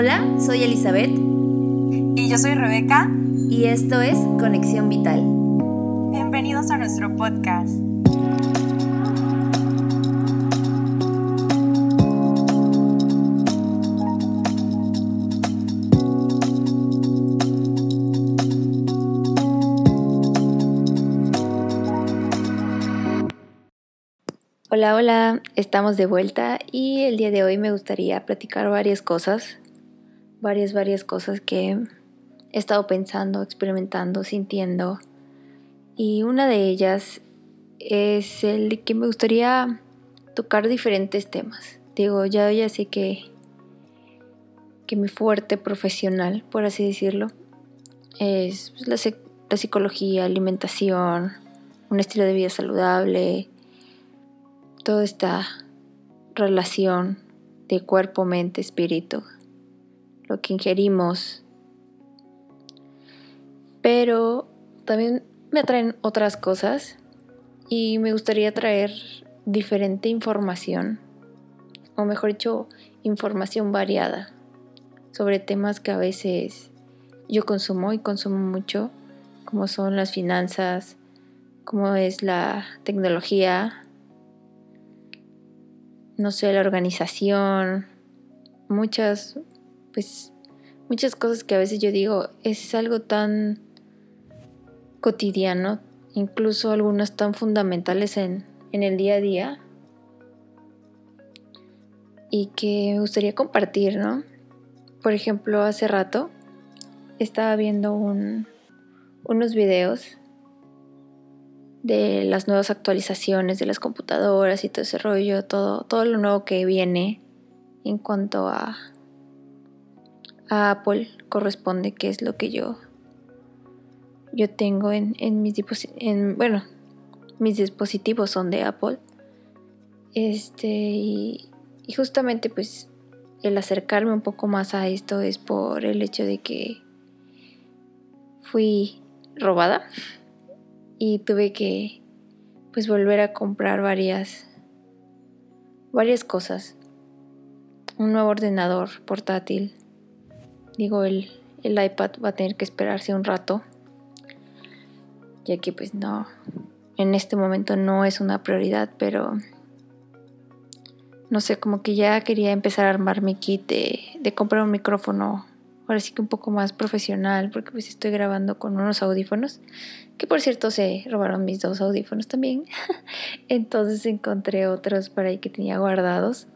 Hola, soy Elizabeth. Y yo soy Rebeca. Y esto es Conexión Vital. Bienvenidos a nuestro podcast. Hola, hola, estamos de vuelta y el día de hoy me gustaría platicar varias cosas, varias, varias cosas que he estado pensando, experimentando, sintiendo. Y una de ellas es el de que me gustaría tocar diferentes temas. Digo, ya, ya sé que, que mi fuerte profesional, por así decirlo, es la, la psicología, alimentación, un estilo de vida saludable, toda esta relación de cuerpo, mente, espíritu, lo que ingerimos. Pero también me atraen otras cosas y me gustaría traer diferente información, o mejor dicho, información variada sobre temas que a veces yo consumo y consumo mucho, como son las finanzas, como es la tecnología, no sé, la organización, muchas, pues, muchas cosas que a veces yo digo, es algo tan cotidiano, incluso algunas tan fundamentales en, en el día a día y que me gustaría compartir, ¿no? Por ejemplo, hace rato estaba viendo un, unos videos de las nuevas actualizaciones de las computadoras y todo ese rollo, todo, todo lo nuevo que viene en cuanto a, a Apple corresponde, que es lo que yo, yo tengo en, en mis dispositivos, bueno, mis dispositivos son de Apple. Este, y, y justamente pues el acercarme un poco más a esto es por el hecho de que fui robada y tuve que pues volver a comprar varias varias cosas. Un nuevo ordenador portátil. Digo, el, el iPad va a tener que esperarse un rato. Ya que pues no, en este momento no es una prioridad, pero no sé, como que ya quería empezar a armar mi kit de, comprar un micrófono ahora sí que un poco más profesional, porque pues estoy grabando con unos audífonos, que por cierto se robaron mis dos audífonos también. Entonces encontré otros por ahí que tenía guardados.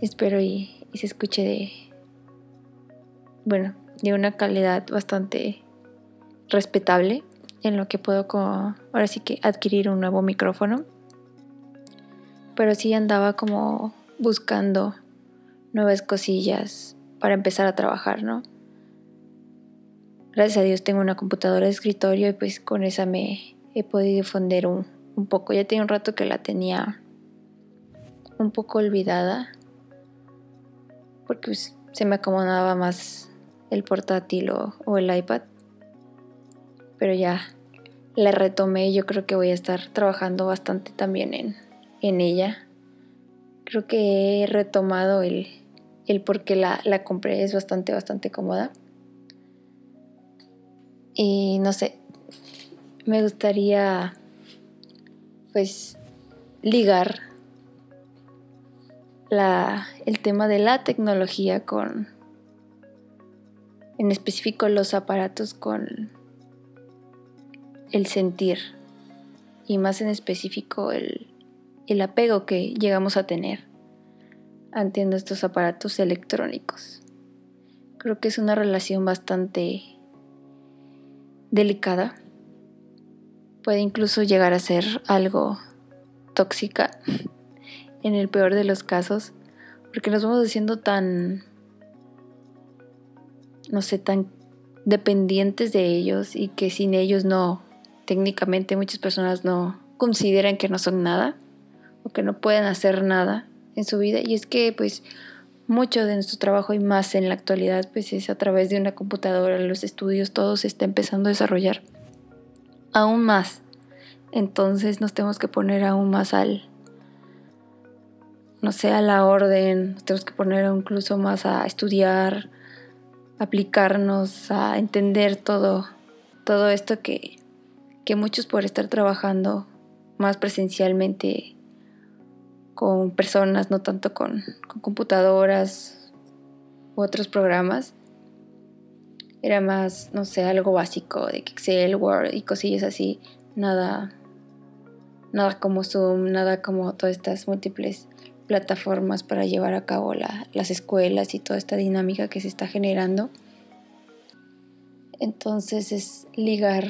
Espero y, se escuche de, bueno, de una calidad bastante respetable en lo que puedo ahora sí que adquirir un nuevo micrófono. Pero sí andaba como buscando nuevas cosillas para empezar a trabajar, ¿no? Gracias a Dios tengo una computadora de escritorio y pues con esa me he podido difundir un, poco. Ya tenía un rato que la tenía un poco olvidada porque pues, se me acomodaba más el portátil o, el iPad. Pero ya la retomé y yo creo que voy a estar trabajando bastante también en, en ella. Creo que he retomado el, el por qué la, la compré es bastante, bastante cómoda. Y no sé, me gustaría pues ligar la, el tema de la tecnología con, en específico los aparatos con el sentir y más en específico el, el apego que llegamos a tener ante estos aparatos electrónicos. Creo que es una relación bastante delicada. Puede incluso llegar a ser algo tóxica en el peor de los casos, porque nos vamos haciendo tan, no sé, tan dependientes de ellos y que sin ellos no, técnicamente muchas personas no consideran que no son nada o que no pueden hacer nada en su vida y es que pues mucho de nuestro trabajo y más en la actualidad pues es a través de una computadora, los estudios, todo se está empezando a desarrollar aún más. Entonces nos tenemos que poner aún más al no sé, a la orden, nos tenemos que poner incluso más a estudiar, aplicarnos, a entender todo, todo esto que, que muchos por estar trabajando más presencialmente con personas, no tanto con, computadoras u otros programas, era más, no sé, algo básico de Excel, Word y cosillas así, nada, nada como Zoom, nada como todas estas múltiples plataformas para llevar a cabo las escuelas y toda esta dinámica que se está generando. Entonces es ligar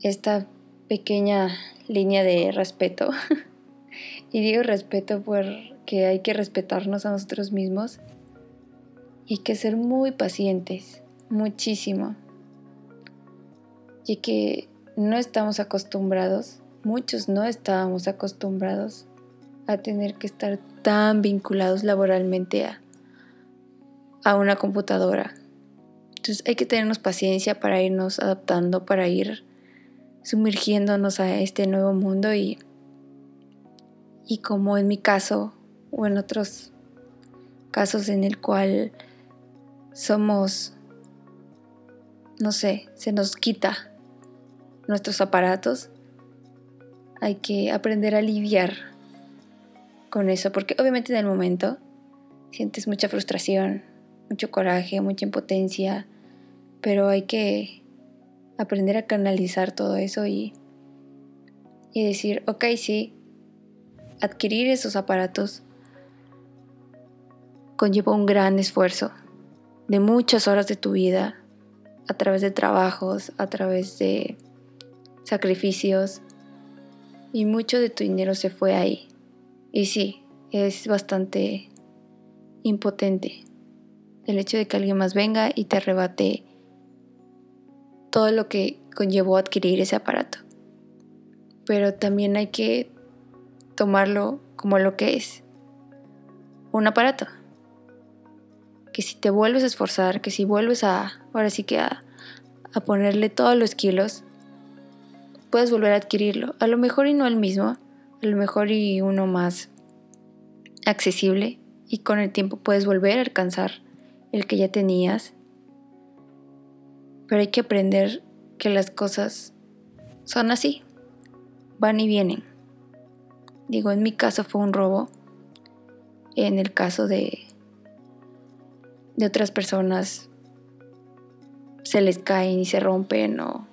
esta pequeña línea de respeto. y digo respeto porque hay que respetarnos a nosotros mismos y que ser muy pacientes, muchísimo. Y que no estamos acostumbrados, muchos no estábamos acostumbrados a tener que estar tan vinculados laboralmente a, a una computadora. Entonces hay que tenernos paciencia para irnos adaptando, para ir sumergiéndonos a este nuevo mundo y, y como en mi caso o en otros casos en el cual somos, no sé, se nos quita nuestros aparatos, hay que aprender a lidiar con eso, porque obviamente en el momento sientes mucha frustración, mucho coraje, mucha impotencia, pero hay que aprender a canalizar todo eso y, y decir, ok, sí, adquirir esos aparatos conlleva un gran esfuerzo de muchas horas de tu vida, a través de trabajos, a través de sacrificios, y mucho de tu dinero se fue ahí. Y sí, es bastante impotente el hecho de que alguien más venga y te arrebate todo lo que conllevó adquirir ese aparato. Pero también hay que tomarlo como lo que es, un aparato que si te vuelves a esforzar, que si vuelves a, ahora sí que a, a ponerle todos los kilos, puedes volver a adquirirlo. A lo mejor y no el mismo, a lo mejor y uno más accesible y con el tiempo puedes volver a alcanzar el que ya tenías. Pero hay que aprender que las cosas son así, van y vienen. Digo, en mi caso fue un robo, en el caso de, de otras personas se les caen y se rompen o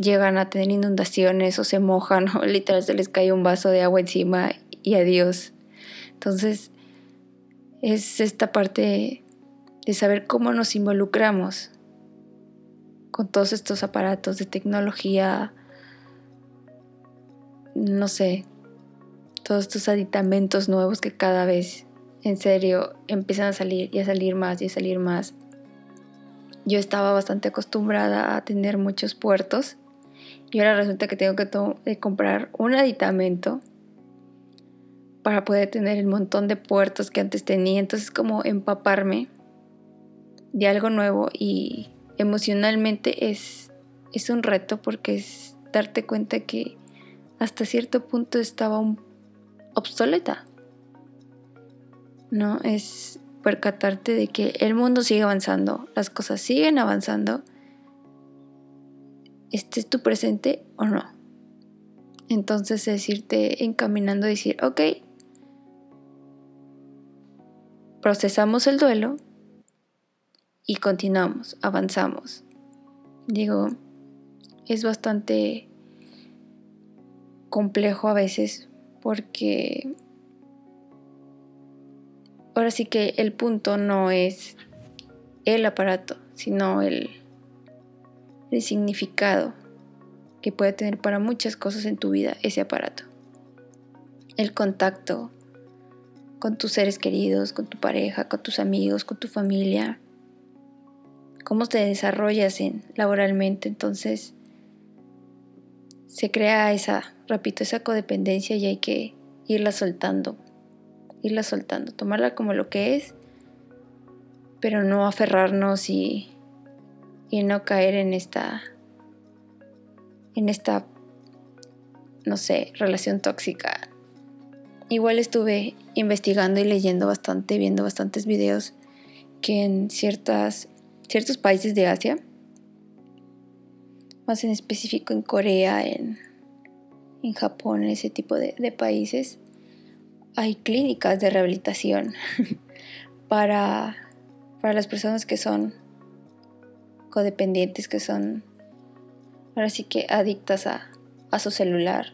llegan a tener inundaciones o se mojan o literal se les cae un vaso de agua encima y adiós. Entonces es esta parte de saber cómo nos involucramos con todos estos aparatos de tecnología, no sé, todos estos aditamentos nuevos que cada vez en serio empiezan a salir y a salir más y a salir más. Yo estaba bastante acostumbrada a tener muchos puertos y ahora resulta que tengo que comprar un aditamento para poder tener el montón de puertos que antes tenía. Entonces como empaparme de algo nuevo y emocionalmente es, es un reto porque es darte cuenta que hasta cierto punto estaba obsoleta. ¿no? Es percatarte de que el mundo sigue avanzando, las cosas siguen avanzando, estés tu presente o no. Entonces es irte encaminando decir, ok, procesamos el duelo y continuamos, avanzamos. Digo, es bastante complejo a veces porque ahora sí que el punto no es el aparato, sino el, el significado que puede tener para muchas cosas en tu vida ese aparato. El contacto con tus seres queridos, con tu pareja, con tus amigos, con tu familia. Cómo te desarrollas en, laboralmente. Entonces se crea esa, repito, esa codependencia y hay que irla soltando irla soltando, tomarla como lo que es, pero no aferrarnos y, y no caer en esta, en esta, no sé, relación tóxica. Igual estuve investigando y leyendo bastante, viendo bastantes videos que en ciertas, ciertos países de Asia, más en específico en Corea, en, en Japón, en ese tipo de, de países, hay clínicas de rehabilitación para, para las personas que son codependientes, que son ahora sí que adictas a, a su celular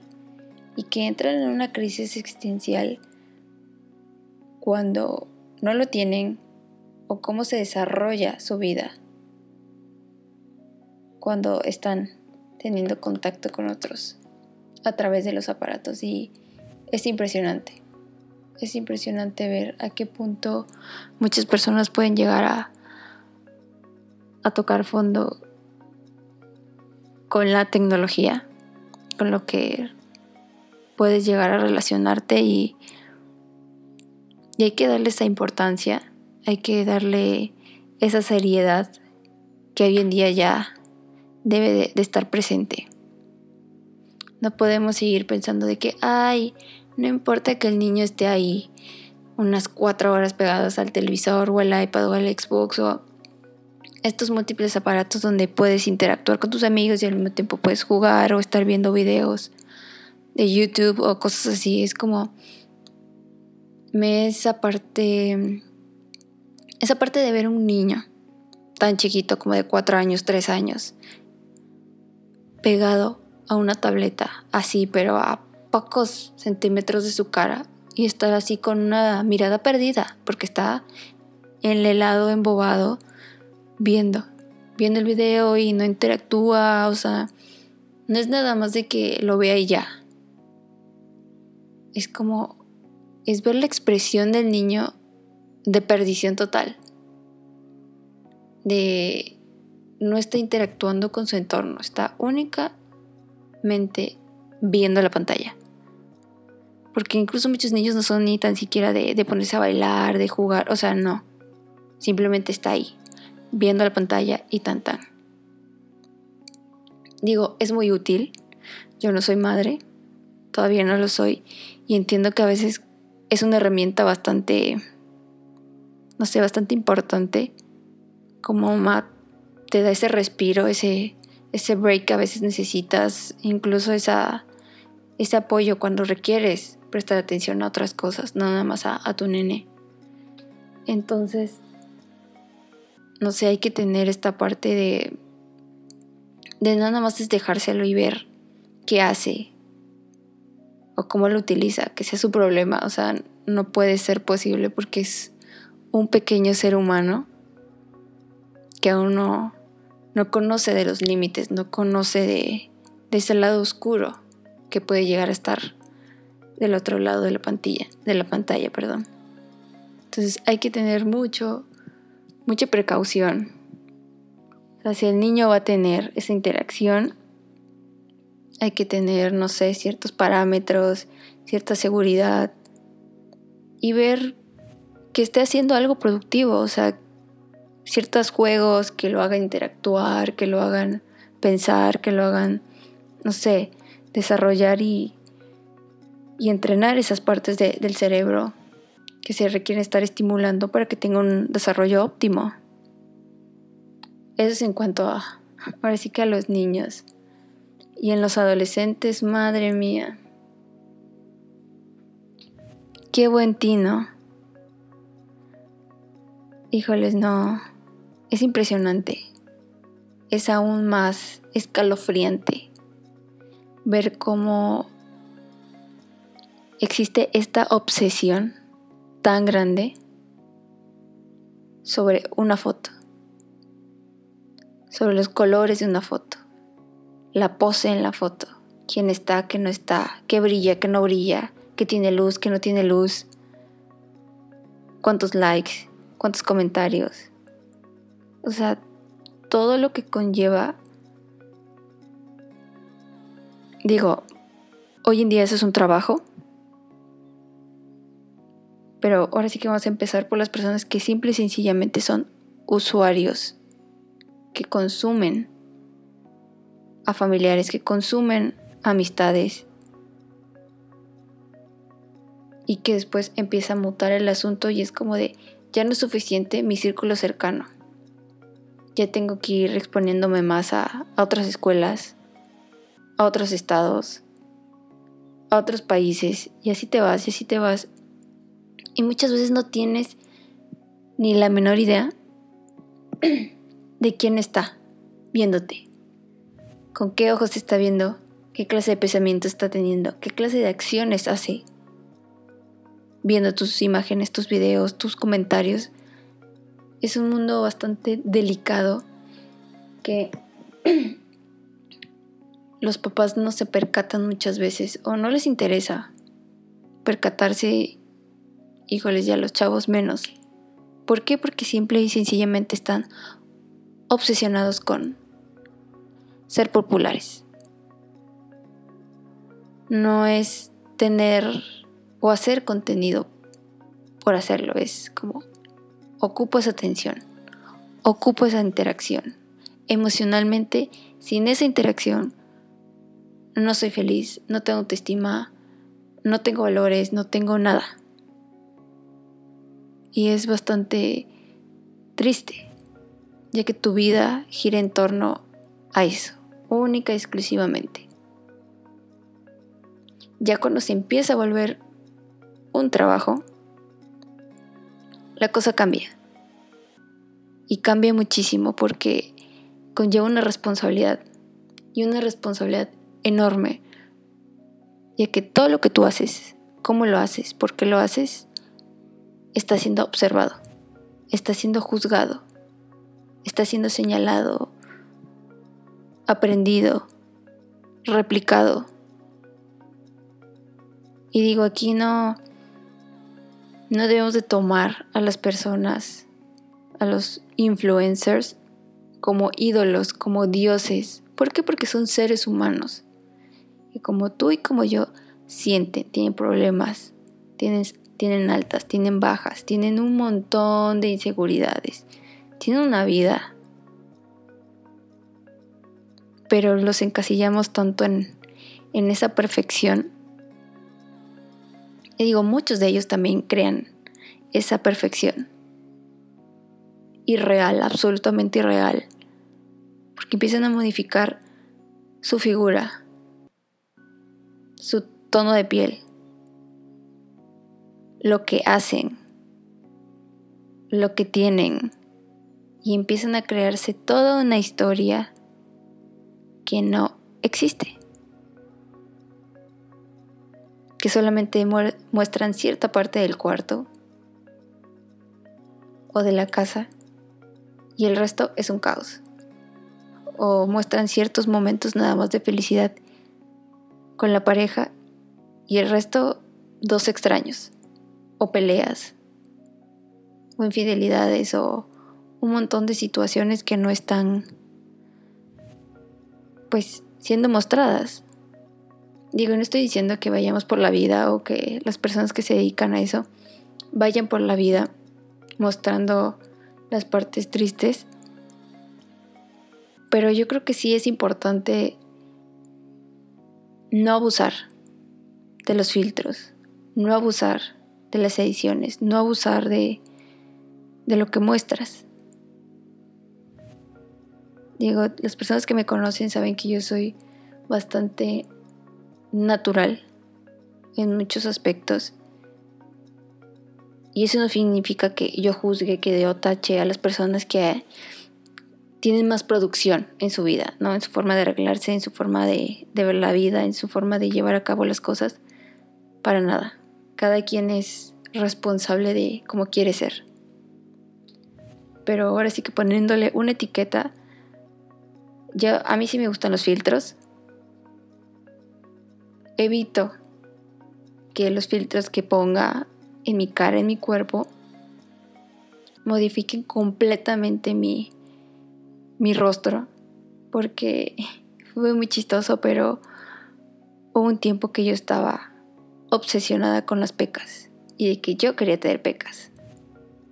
y que entran en una crisis existencial cuando no lo tienen o cómo se desarrolla su vida cuando están teniendo contacto con otros a través de los aparatos y es impresionante. Es impresionante ver a qué punto muchas personas pueden llegar a, a tocar fondo con la tecnología, con lo que puedes llegar a relacionarte y, y hay que darle esa importancia, hay que darle esa seriedad que hoy en día ya debe de, estar presente. No podemos seguir pensando de que, ay, no importa que el niño esté ahí unas cuatro horas pegadas al televisor o al iPad o al Xbox o estos múltiples aparatos donde puedes interactuar con tus amigos y al mismo tiempo puedes jugar o estar viendo videos de YouTube o cosas así. Es como me esa parte esa parte de ver un niño tan chiquito como de cuatro años, tres años pegado a una tableta así, pero a pocos centímetros de su cara y estar así con una mirada perdida porque está en el helado embobado viendo, viendo el video y no interactúa, o sea, no es nada más de que lo vea y ya. Es como, es ver la expresión del niño de perdición total, de no está interactuando con su entorno, está únicamente viendo la pantalla. Porque incluso muchos niños no son ni tan siquiera de, de ponerse a bailar, de jugar, o sea, no. Simplemente está ahí, viendo la pantalla y tan tan. Digo, es muy útil. Yo no soy madre, todavía no lo soy, y entiendo que a veces es una herramienta bastante, no sé, bastante importante. Como mamá te da ese respiro, ese, ese break que a veces necesitas, incluso esa, ese apoyo cuando requieres prestar atención a otras cosas, no nada más a, a tu nene. Entonces, no sé, hay que tener esta parte de, de nada más es dejárselo y ver qué hace o cómo lo utiliza, que sea su problema, o sea, no puede ser posible porque es un pequeño ser humano que aún no, no conoce de los límites, no conoce de, de ese lado oscuro que puede llegar a estar del otro lado de la pantalla, de la pantalla, perdón. Entonces hay que tener mucho, mucha precaución. O sea, si el niño va a tener esa interacción, hay que tener, no sé, ciertos parámetros, cierta seguridad y ver que esté haciendo algo productivo, o sea, ciertos juegos que lo hagan interactuar, que lo hagan pensar, que lo hagan, no sé, desarrollar y, entrenar esas partes de, del cerebro que se requieren estar estimulando para que tenga un desarrollo óptimo. Eso es en cuanto a, ahora sí que a los niños. Y en los adolescentes, madre mía. Qué buen tino. Híjoles, no. Es impresionante. Es aún más escalofriante ver cómo existe esta obsesión tan grande sobre una foto, sobre los colores de una foto, la pose en la foto, quién está, qué no está, qué brilla, qué no brilla, qué tiene luz, qué no tiene luz, cuántos likes, cuántos comentarios. O sea, todo lo que conlleva. Digo, hoy en día eso es un trabajo, pero ahora sí que vamos a empezar por las personas que simple y sencillamente son usuarios, que consumen a familiares, que consumen amistades. y que después empieza a mutar el asunto y es como de, ya no es suficiente mi círculo cercano. Ya tengo que ir exponiéndome más a, a otras escuelas, a otros estados, a otros países y así te vas y así te vas. Y muchas veces no tienes ni la menor idea de quién está viéndote, con qué ojos te está viendo, qué clase de pensamiento está teniendo, qué clase de acciones hace viendo tus imágenes, tus videos, tus comentarios. Es un mundo bastante delicado que los papás no se percatan muchas veces o no les interesa percatarse, híjoles, ya los chavos menos. ¿Por qué? Porque simple y sencillamente están obsesionados con ser populares. No es tener o hacer contenido por hacerlo, es como ocupo esa atención, ocupo esa interacción. Emocionalmente, sin esa interacción, no soy feliz, no tengo autoestima, no tengo valores, no tengo nada. Y es bastante triste, ya que tu vida gira en torno a eso, única y exclusivamente. Ya cuando se empieza a volver un trabajo, la cosa cambia. Y cambia muchísimo porque conlleva una responsabilidad. Y una responsabilidad enorme, ya que todo lo que tú haces, cómo lo haces, por qué lo haces, está siendo observado, está siendo juzgado, está siendo señalado, aprendido, replicado. Y digo, aquí no, no debemos de tomar a las personas, a los influencers, como ídolos, como dioses. ¿Por qué? Porque son seres humanos como tú y como yo sienten, tienen problemas, tienen, tienen altas, tienen bajas, tienen un montón de inseguridades, tienen una vida. Pero los encasillamos tanto en, en esa perfección. Y digo, muchos de ellos también crean esa perfección. Irreal, absolutamente irreal. Porque empiezan a modificar su figura, su tono de piel, lo que hacen, lo que tienen, y empiezan a crearse toda una historia que no existe, que solamente muestran cierta parte del cuarto o de la casa y el resto es un caos. O muestran ciertos momentos nada más de felicidad con la pareja y el resto dos extraños, o peleas, o infidelidades, o un montón de situaciones que no están, pues, siendo mostradas. Digo, no estoy diciendo que vayamos por la vida o que las personas que se dedican a eso vayan por la vida mostrando las partes tristes, pero yo creo que sí es importante no abusar de los filtros, no abusar de las ediciones, no abusar de, de lo que muestras. Digo, las personas que me conocen saben que yo soy bastante natural en muchos aspectos. Y eso no significa que yo juzgue, que de tache a las personas que tienen más producción en su vida, ¿no? En su forma de arreglarse, en su forma de, ver la vida, en su forma de llevar a cabo las cosas. Para nada. Cada quien es responsable de cómo quiere ser. Pero ahora sí que poniéndole una etiqueta, yo, a mí sí me gustan los filtros. Evito que los filtros que ponga en mi cara, en mi cuerpo, modifiquen completamente mi, mi rostro, porque fue muy chistoso, pero hubo un tiempo que yo estaba obsesionada con las pecas y de que yo quería tener pecas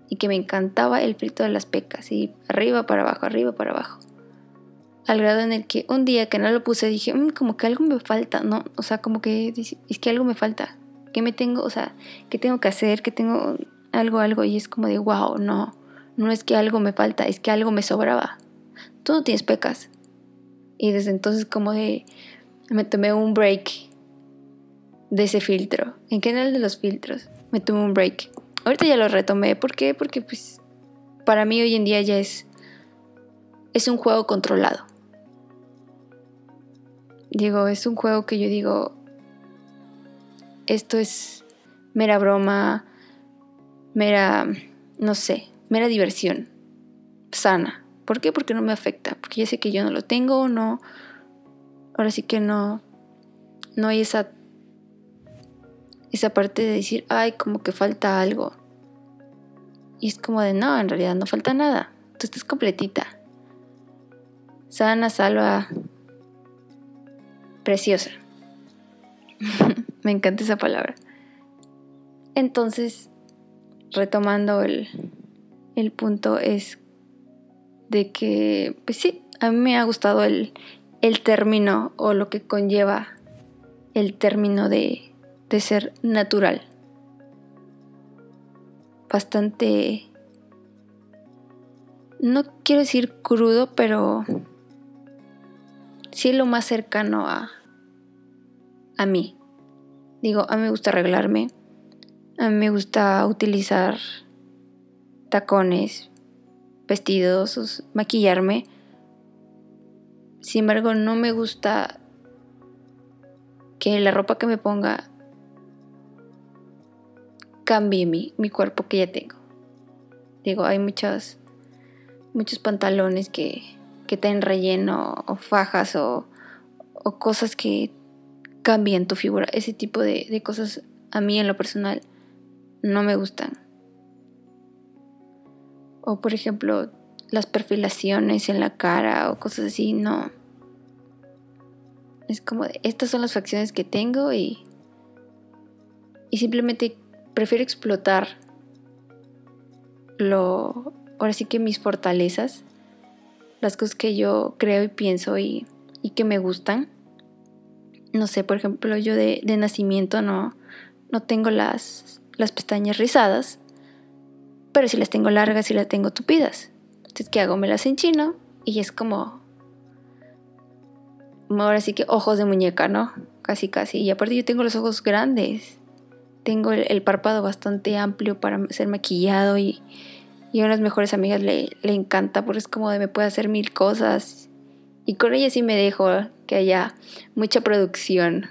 y que me encantaba el filtro de las pecas y arriba para abajo, arriba para abajo. Al grado en el que un día que no lo puse dije, mm, como que algo me falta, ¿no? O sea, como que es que algo me falta. ¿Qué me tengo, o sea, qué tengo que hacer? ¿Qué tengo algo, algo? Y es como de, wow, no, no es que algo me falta, es que algo me sobraba. Tú no tienes pecas. Y desde entonces como de, me tomé un break de ese filtro. En general de los filtros, me tomé un break. Ahorita ya lo retomé. ¿Por qué? Porque pues para mí hoy en día ya es, es un juego controlado. Digo, es un juego que yo digo, esto es mera broma, mera, no sé, mera diversión sana. ¿Por qué? Porque no me afecta, porque ya sé que yo no lo tengo, no, ahora sí que no, no hay esa, esa parte de decir, ay, como que falta algo. Y es como de, no, en realidad no falta nada, tú estás completita. Sana, salva, preciosa. Me encanta esa palabra. Entonces, retomando el, el punto es de que, pues sí, a mí me ha gustado el, el término o lo que conlleva el término de, de ser natural. Bastante, no quiero decir crudo, pero sí lo más cercano a, a mí. Digo, a mí me gusta arreglarme, a mí me gusta utilizar tacones, vestidos, maquillarme. Sin embargo, no me gusta que la ropa que me ponga cambie mi, mi cuerpo que ya tengo. Digo, hay muchos, muchos pantalones que, que tienen relleno o fajas o, o cosas que cambian tu figura. Ese tipo de, de cosas a mí en lo personal no me gustan. O por ejemplo, las perfilaciones en la cara o cosas así, no. Es como estas son las facciones que tengo y, y simplemente prefiero explotar lo, ahora sí que mis fortalezas, las cosas que yo creo y pienso y, y que me gustan no sé, por ejemplo, yo de, nacimiento no, no tengo las, las pestañas rizadas, pero si las tengo largas y las tengo tupidas. Entonces, ¿qué hago? Me las enchino y es como... Ahora sí que ojos de muñeca, ¿no? Casi, casi. Y aparte yo tengo los ojos grandes. Tengo el, párpado bastante amplio para ser maquillado y, y a unas mejores amigas le, le encanta porque es como de me puede hacer mil cosas y con ella sí me dejo que haya mucha producción.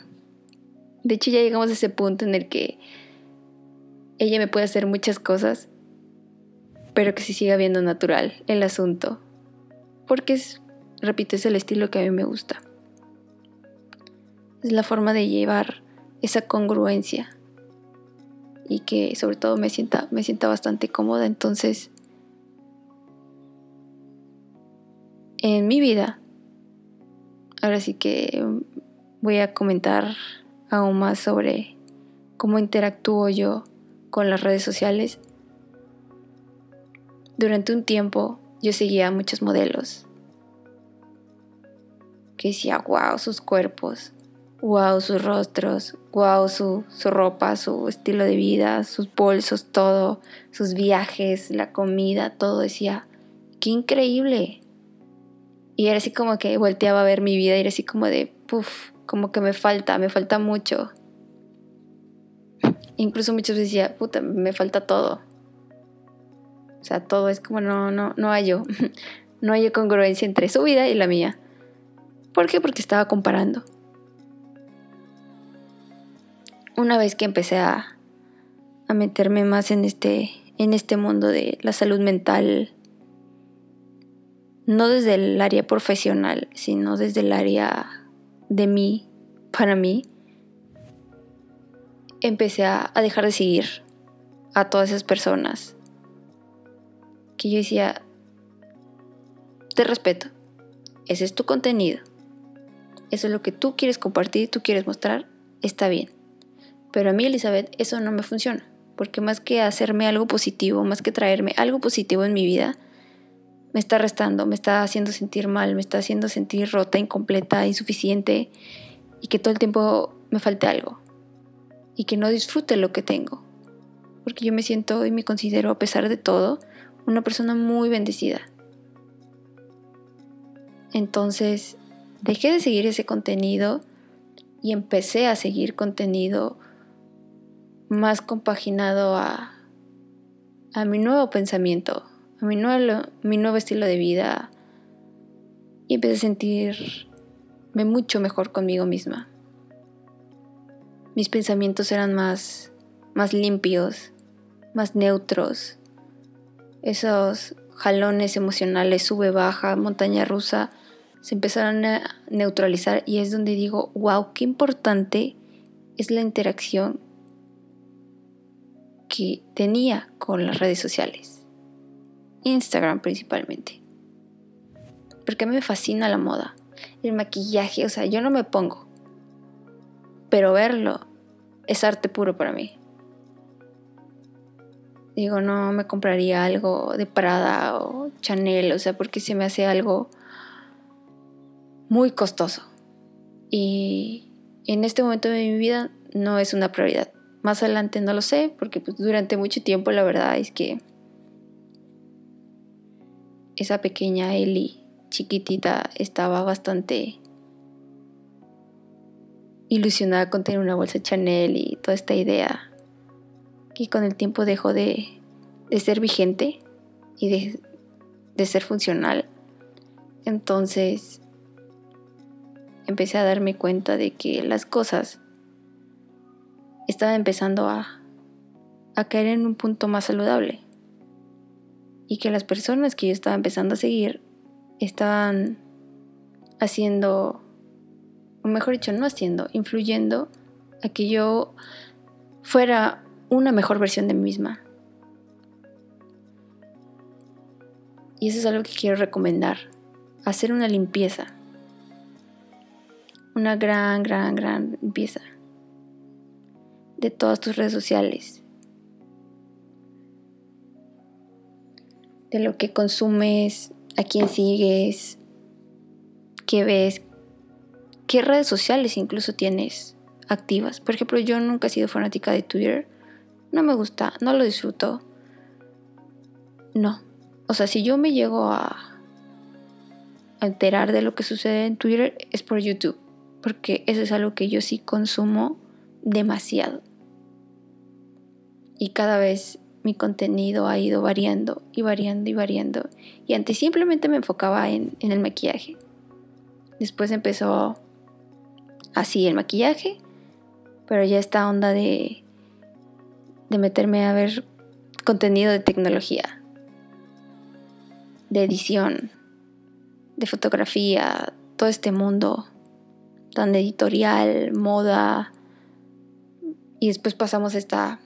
De hecho ya llegamos a ese punto en el que ella me puede hacer muchas cosas, pero que sí siga viendo natural el asunto. Porque es, repito, es el estilo que a mí me gusta. Es la forma de llevar esa congruencia y que sobre todo me sienta, me sienta bastante cómoda. Entonces, en mi vida ahora sí que voy a comentar aún más sobre cómo interactúo yo con las redes sociales. Durante un tiempo yo seguía a muchos modelos que decía, wow, sus cuerpos, wow, sus rostros, wow, su, su ropa, su estilo de vida, sus bolsos, todo, sus viajes, la comida, todo decía, qué increíble. Y era así como que volteaba a ver mi vida y era así como de, puff, como que me falta, me falta mucho. Incluso veces decía, puta, me falta todo. O sea, todo es como no, no, no hallo. no hay congruencia entre su vida y la mía. ¿Por qué? Porque estaba comparando. Una vez que empecé a, a meterme más en este, en este mundo de la salud mental, no desde el área profesional, sino desde el área de mí, para mí, empecé a, dejar de seguir a todas esas personas que yo decía, te respeto, ese es tu contenido, eso es lo que tú quieres compartir, tú quieres mostrar, está bien. Pero a mí, Elizabeth, eso no me funciona, porque más que hacerme algo positivo, más que traerme algo positivo en mi vida, me está restando, me está haciendo sentir mal, me está haciendo sentir rota, incompleta, insuficiente y que todo el tiempo me falte algo. y que no disfrute lo que tengo. Porque yo me siento y me considero, a pesar de todo, una persona muy bendecida. Entonces, dejé de seguir ese contenido y empecé a seguir contenido más compaginado a, a mi nuevo pensamiento, a mi nuevo, mi nuevo estilo de vida y empecé a sentirme mucho mejor conmigo misma. Mis pensamientos eran más, más limpios, más neutros. Esos jalones emocionales, sube, baja, montaña rusa, se empezaron a neutralizar y es donde digo, wow, qué importante es la interacción que tenía con las redes sociales. Instagram principalmente. Porque a mí me fascina la moda, el maquillaje, o sea, yo no me pongo. Pero verlo es arte puro para mí. Digo, no me compraría algo de Prada o Chanel, o sea, porque se me hace algo muy costoso. Y en este momento de mi vida no es una prioridad. Más adelante no lo sé, porque pues, durante mucho tiempo la verdad es que esa pequeña Ellie chiquitita estaba bastante ilusionada con tener una bolsa Chanel y toda esta idea que con el tiempo dejó de, ser vigente y de, de ser funcional. Entonces empecé a darme cuenta de que las cosas estaban empezando a, a caer en un punto más saludable. Y que las personas que yo estaba empezando a seguir estaban haciendo, o mejor dicho, no haciendo, influyendo a que yo fuera una mejor versión de mí misma. Y eso es algo que quiero recomendar, hacer una limpieza, una gran, gran, gran limpieza de todas tus redes sociales, de lo que consumes, a quién sigues, qué ves, qué redes sociales incluso tienes activas. Por ejemplo, yo nunca he sido fanática de Twitter. No me gusta, no lo disfruto. No. O sea, si yo me llego a, enterar de lo que sucede en Twitter es por YouTube. Porque eso es algo que yo sí consumo demasiado. Y cada vez mi contenido ha ido variando y variando y variando. Y antes simplemente me enfocaba en, el maquillaje. Después empezó así el maquillaje, pero ya esta onda de, de meterme a ver contenido de tecnología, de edición, de fotografía, todo este mundo tan editorial, moda. Y después pasamos a esta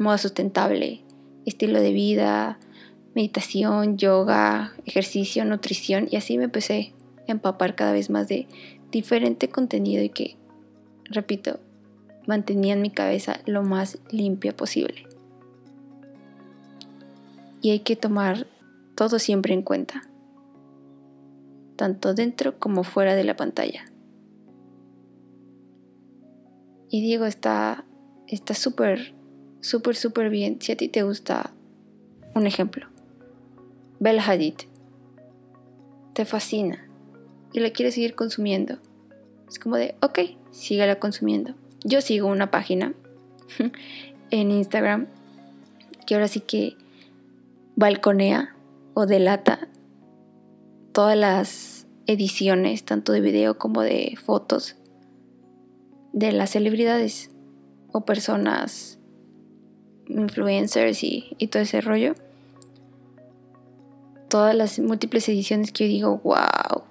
moda sustentable, estilo de vida, meditación, yoga, ejercicio, nutrición y así me empecé a empapar cada vez más de diferente contenido y que, repito, mantenía en mi cabeza lo más limpia posible. Y hay que tomar todo siempre en cuenta, tanto dentro como fuera de la pantalla. Y Diego está súper súper, súper bien si a ti te gusta un ejemplo. Bella Hadid. Te fascina y la quieres seguir consumiendo. Es como de, ok, sígala consumiendo. Yo sigo una página en Instagram que ahora sí que balconea o delata todas las ediciones, tanto de video como de fotos, de las celebridades o personas influencers y, todo ese rollo. Todas las múltiples ediciones que yo digo, wow.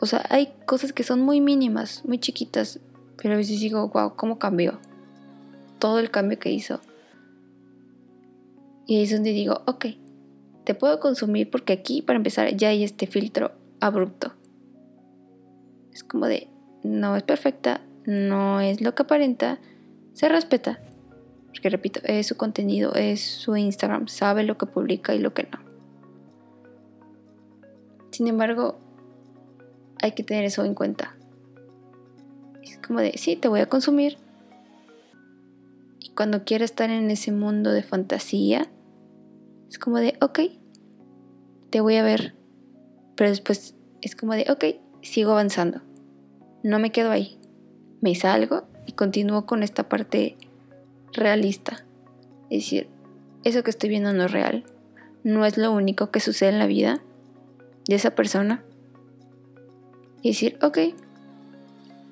O sea, hay cosas que son muy mínimas, muy chiquitas, pero a veces digo, wow, ¿cómo cambió? Todo el cambio que hizo. Y ahí es donde digo, ok, te puedo consumir porque aquí, para empezar, ya hay este filtro abrupto. Es como de, no es perfecta, no es lo que aparenta, se respeta, porque repito, es su contenido, es su Instagram, sabe lo que publica y lo que no. Sin embargo, hay que tener eso en cuenta. Es como de, sí, te voy a consumir, cuando quiero estar en ese mundo de fantasía, es como de, ok, te voy a ver. Pero después es como de, ok, sigo avanzando. No me quedo ahí. Me salgo y continúo con esta parte realista. Decir, eso que estoy viendo no es real. No es lo único que sucede en la vida de esa persona. Y decir, ok,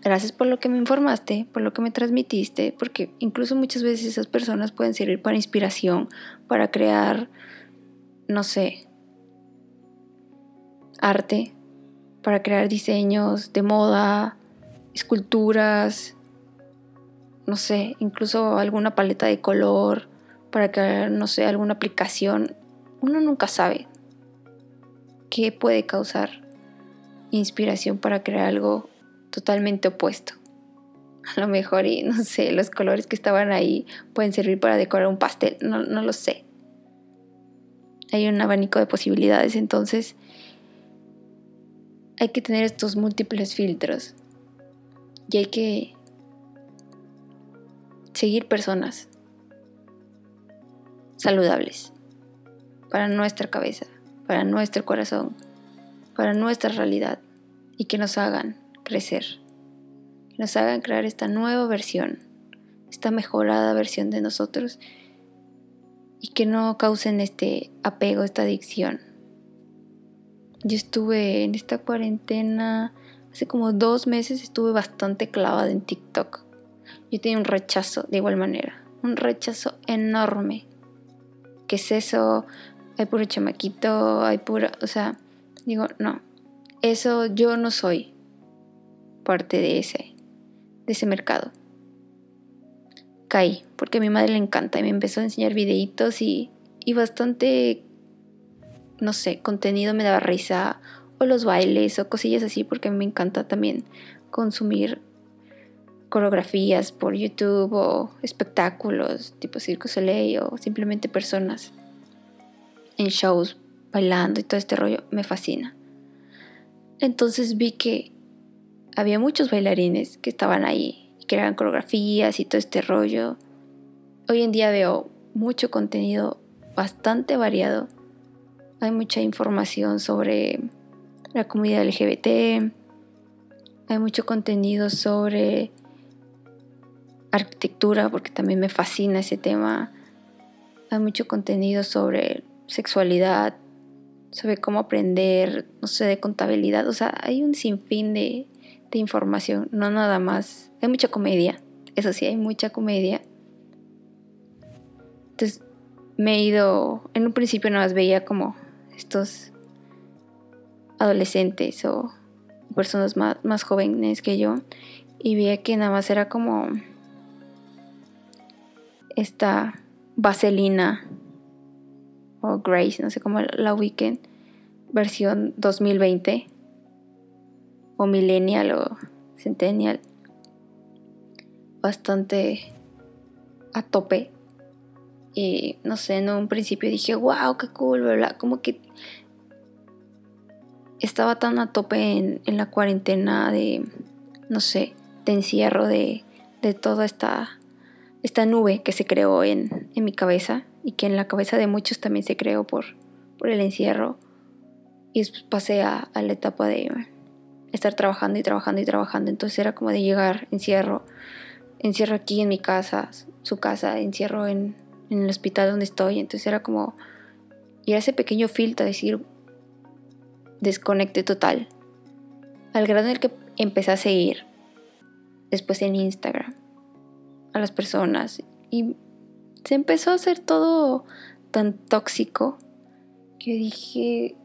gracias por lo que me informaste, por lo que me transmitiste, porque incluso muchas veces esas personas pueden servir para inspiración, para crear, no sé, arte, para crear diseños de moda, esculturas, no sé, incluso alguna paleta de color, para crear, no sé, alguna aplicación. Uno nunca sabe qué puede causar inspiración para crear algo totalmente opuesto. A lo mejor, y no sé, los colores que estaban ahí pueden servir para decorar un pastel, no, no lo sé. Hay un abanico de posibilidades, entonces hay que tener estos múltiples filtros y hay que seguir personas saludables para nuestra cabeza, para nuestro corazón, para nuestra realidad y que nos hagan crecer, nos hagan crear esta nueva versión, esta mejorada versión de nosotros y que no causen este apego, esta adicción. Yo estuve en esta cuarentena, hace como dos meses estuve bastante clavada en TikTok. Yo tenía un rechazo de igual manera, un rechazo enorme. ¿Qué es eso? Hay puro chamaquito, hay pura, o sea, digo, no, eso yo no soy parte de ese, de ese mercado. Caí, porque a mi madre le encanta y me empezó a enseñar videitos y, y bastante, no sé, contenido me daba risa, o los bailes, o cosillas así, porque me encanta también consumir coreografías por YouTube o espectáculos tipo Circo Soleil o simplemente personas en shows bailando y todo este rollo me fascina. Entonces vi que había muchos bailarines que estaban ahí, que eran coreografías y todo este rollo. Hoy en día veo mucho contenido bastante variado. Hay mucha información sobre la comunidad LGBT. Hay mucho contenido sobre arquitectura, porque también me fascina ese tema. Hay mucho contenido sobre sexualidad, sobre cómo aprender, no sé, de contabilidad. O sea, hay un sinfín de, información, no nada más. Hay mucha comedia, eso sí, hay mucha comedia. Entonces me he ido, en un principio nada más veía como estos adolescentes o personas más, más jóvenes que yo y veía que nada más era como esta vaselina o Grace, no sé cómo la weekend versión 2020 o millennial o centennial bastante a tope y no sé, en un principio dije, wow, qué cool, ¿verdad? Como que estaba tan a tope en, en la cuarentena de, no sé, de encierro de, de toda esta esta nube que se creó en, en, mi cabeza y que en la cabeza de muchos también se creó por, por el encierro. Y después pasé a, a, la etapa de estar trabajando y trabajando y trabajando. Entonces era como de llegar, encierro, encierro aquí en mi casa, su casa, encierro en, en el hospital donde estoy. Entonces era como ir a ese pequeño filtro, decir, desconecte total. Al grado en el que empecé a seguir después en Instagram a las personas y se empezó a hacer todo tan tóxico que dije,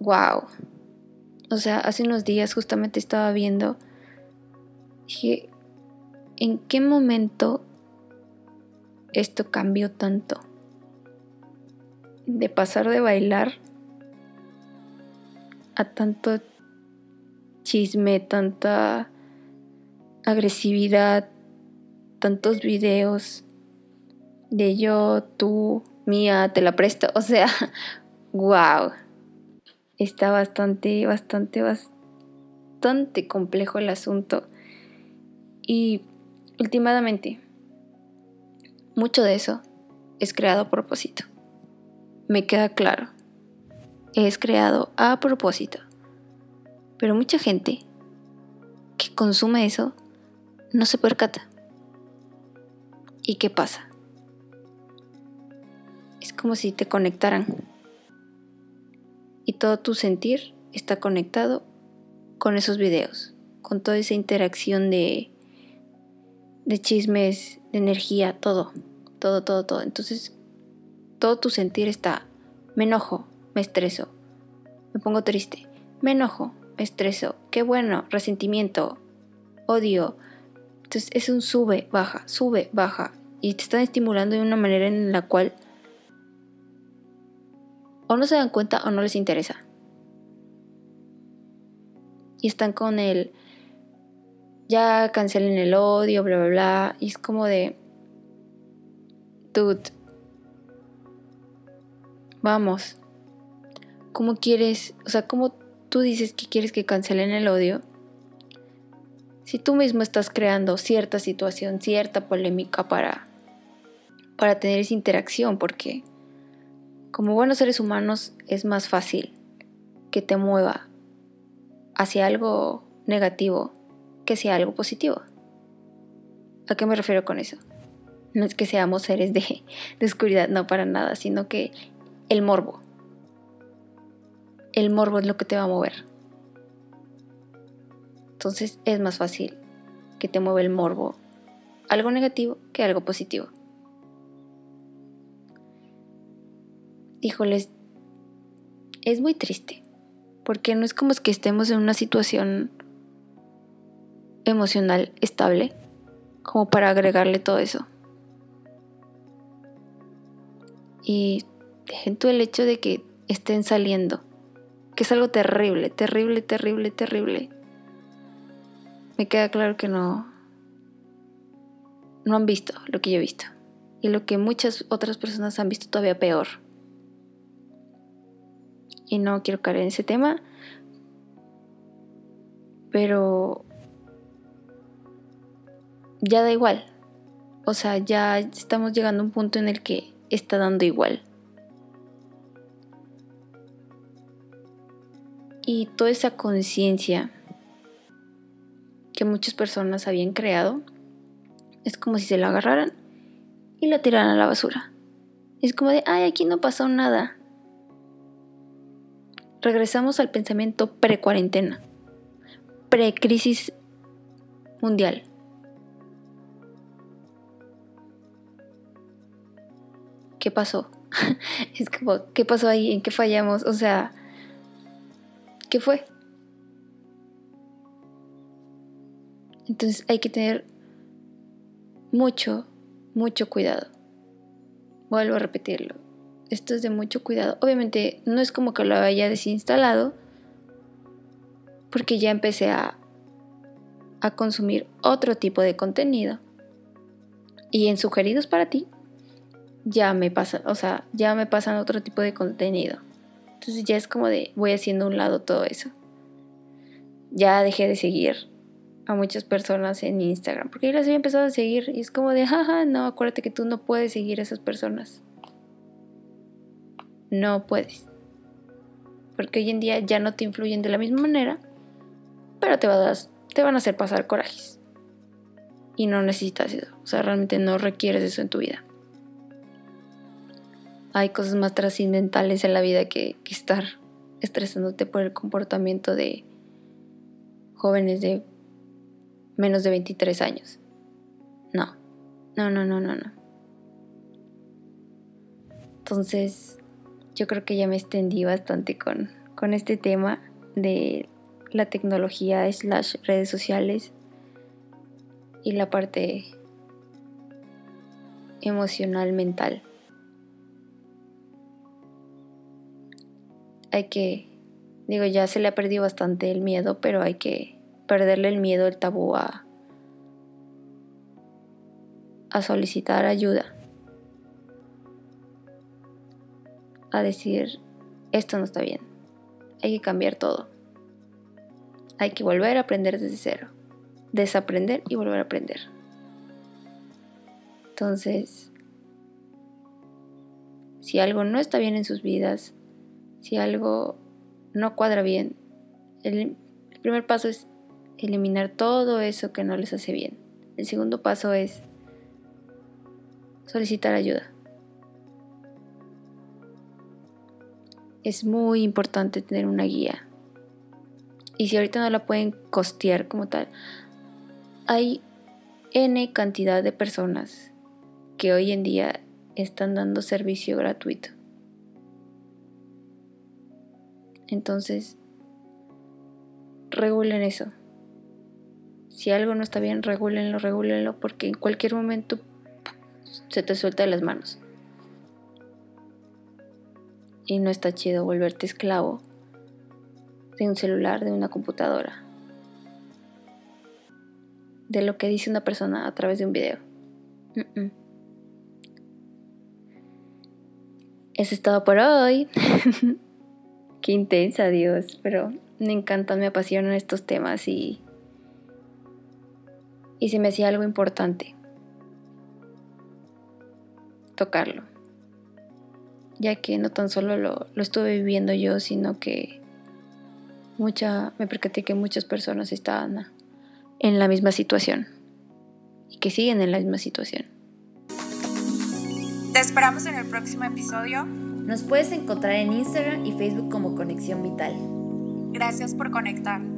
wow. O sea, hace unos días justamente estaba viendo, dije, ¿en qué momento esto cambió tanto? De pasar de bailar a tanto chisme, tanta agresividad, tantos videos de yo, tú, mía, te la presto. O sea, wow. Está bastante, bastante, bastante complejo el asunto. Y últimamente mucho de eso es creado a propósito. Me queda claro. Es creado a propósito. Pero mucha gente que consume eso no se percata. ¿Y qué pasa? Es como si te conectaran. Y todo tu sentir está conectado con esos videos, con toda esa interacción de, de chismes, de energía, todo, todo, todo, todo. Entonces, todo tu sentir está, me enojo, me estreso, me pongo triste, me enojo, me estreso, qué bueno, resentimiento, odio. Entonces es un sube, baja, sube, baja. Y te están estimulando de una manera en la cual o no se dan cuenta o no les interesa. Y están con el ya cancelen el odio, bla, bla, bla. Y es como de, dude, vamos, ¿cómo quieres, o sea, cómo tú dices que quieres que cancelen el odio? Si tú mismo estás creando cierta situación, cierta polémica para, para tener esa interacción, porque como buenos seres humanos es más fácil que te mueva hacia algo negativo que sea algo positivo. ¿A qué me refiero con eso? No es que seamos seres de, de oscuridad, no para nada, sino que el morbo. El morbo es lo que te va a mover. Entonces es más fácil que te mueva el morbo algo negativo que algo positivo. Híjoles, es muy triste, porque no es como que estemos en una situación emocional estable como para agregarle todo eso. Y dejen tú el hecho de que estén saliendo, que es algo terrible, terrible, terrible, terrible. Me queda claro que no no han visto lo que yo he visto y lo que muchas otras personas han visto todavía peor. Y no quiero caer en ese tema, pero ya da igual. O sea, ya estamos llegando a un punto en el que está dando igual. Y toda esa conciencia que muchas personas habían creado es como si se la agarraran y la tiraran a la basura. Es como de, ay, aquí no pasó nada. Regresamos al pensamiento pre-cuarentena, pre-crisis mundial. ¿qué pasó? es como, ¿qué pasó ahí? ¿En qué fallamos? O sea, ¿qué fue? Entonces hay que tener mucho, mucho cuidado. Vuelvo a repetirlo. Esto es de mucho cuidado. Obviamente no es como que lo haya desinstalado, porque ya empecé a, a consumir otro tipo de contenido. Y en sugeridos para ti ya me pasa, o sea, ya me pasan otro tipo de contenido. Entonces ya es como de voy haciendo un lado todo eso. Ya dejé de seguir a muchas personas en Instagram, porque yo las había empezado a seguir y es como de, jaja, no, acuérdate que tú no puedes seguir a esas personas. No puedes. Porque hoy en día ya no te influyen de la misma manera, pero te, vas, te van a hacer pasar corajes. Y no necesitas eso. O sea, realmente no requieres eso en tu vida hay cosas más trascendentales en la vida que, estar estresándote por el comportamiento de jóvenes de menos de 23 años. No, no, no, no, no, no. Entonces, yo creo que ya me extendí bastante con, con este tema de la tecnología slash redes sociales y la parte emocional mental. hay que, digo, ya se le ha perdido bastante el miedo, pero hay que perderle el miedo, el tabú a, a solicitar ayuda. A decir, esto no está bien. Hay que cambiar todo. Hay que volver a aprender desde cero. Desaprender y volver a aprender. Entonces, Si algo no está bien en sus vidas, si algo no cuadra bien, el, el primer paso es eliminar todo eso que no les hace bien. El segundo paso es solicitar ayuda. Es muy importante tener una guía. Y si ahorita no la pueden costear como tal, hay N cantidad de personas que hoy en día están dando servicio gratuito. Entonces, regulen eso. Si algo no está bien, regúlenlo, regúlenlo, porque en cualquier momento se te suelta de las manos. Y no está chido volverte esclavo de un celular, de una computadora, de lo que dice una persona a través de un video. Eso es todo por hoy. Qué intensa, Dios, pero me encantan, me apasionan estos temas y, y se me hacía algo importante tocarlo, ya que no tan solo lo, lo estuve viviendo yo, sino que mucha, me percaté que muchas personas estaban en la misma situación y que siguen en la misma situación. Te esperamos en el próximo episodio. Nos puedes encontrar en Instagram y Facebook como Conexión Vital. Gracias por conectar.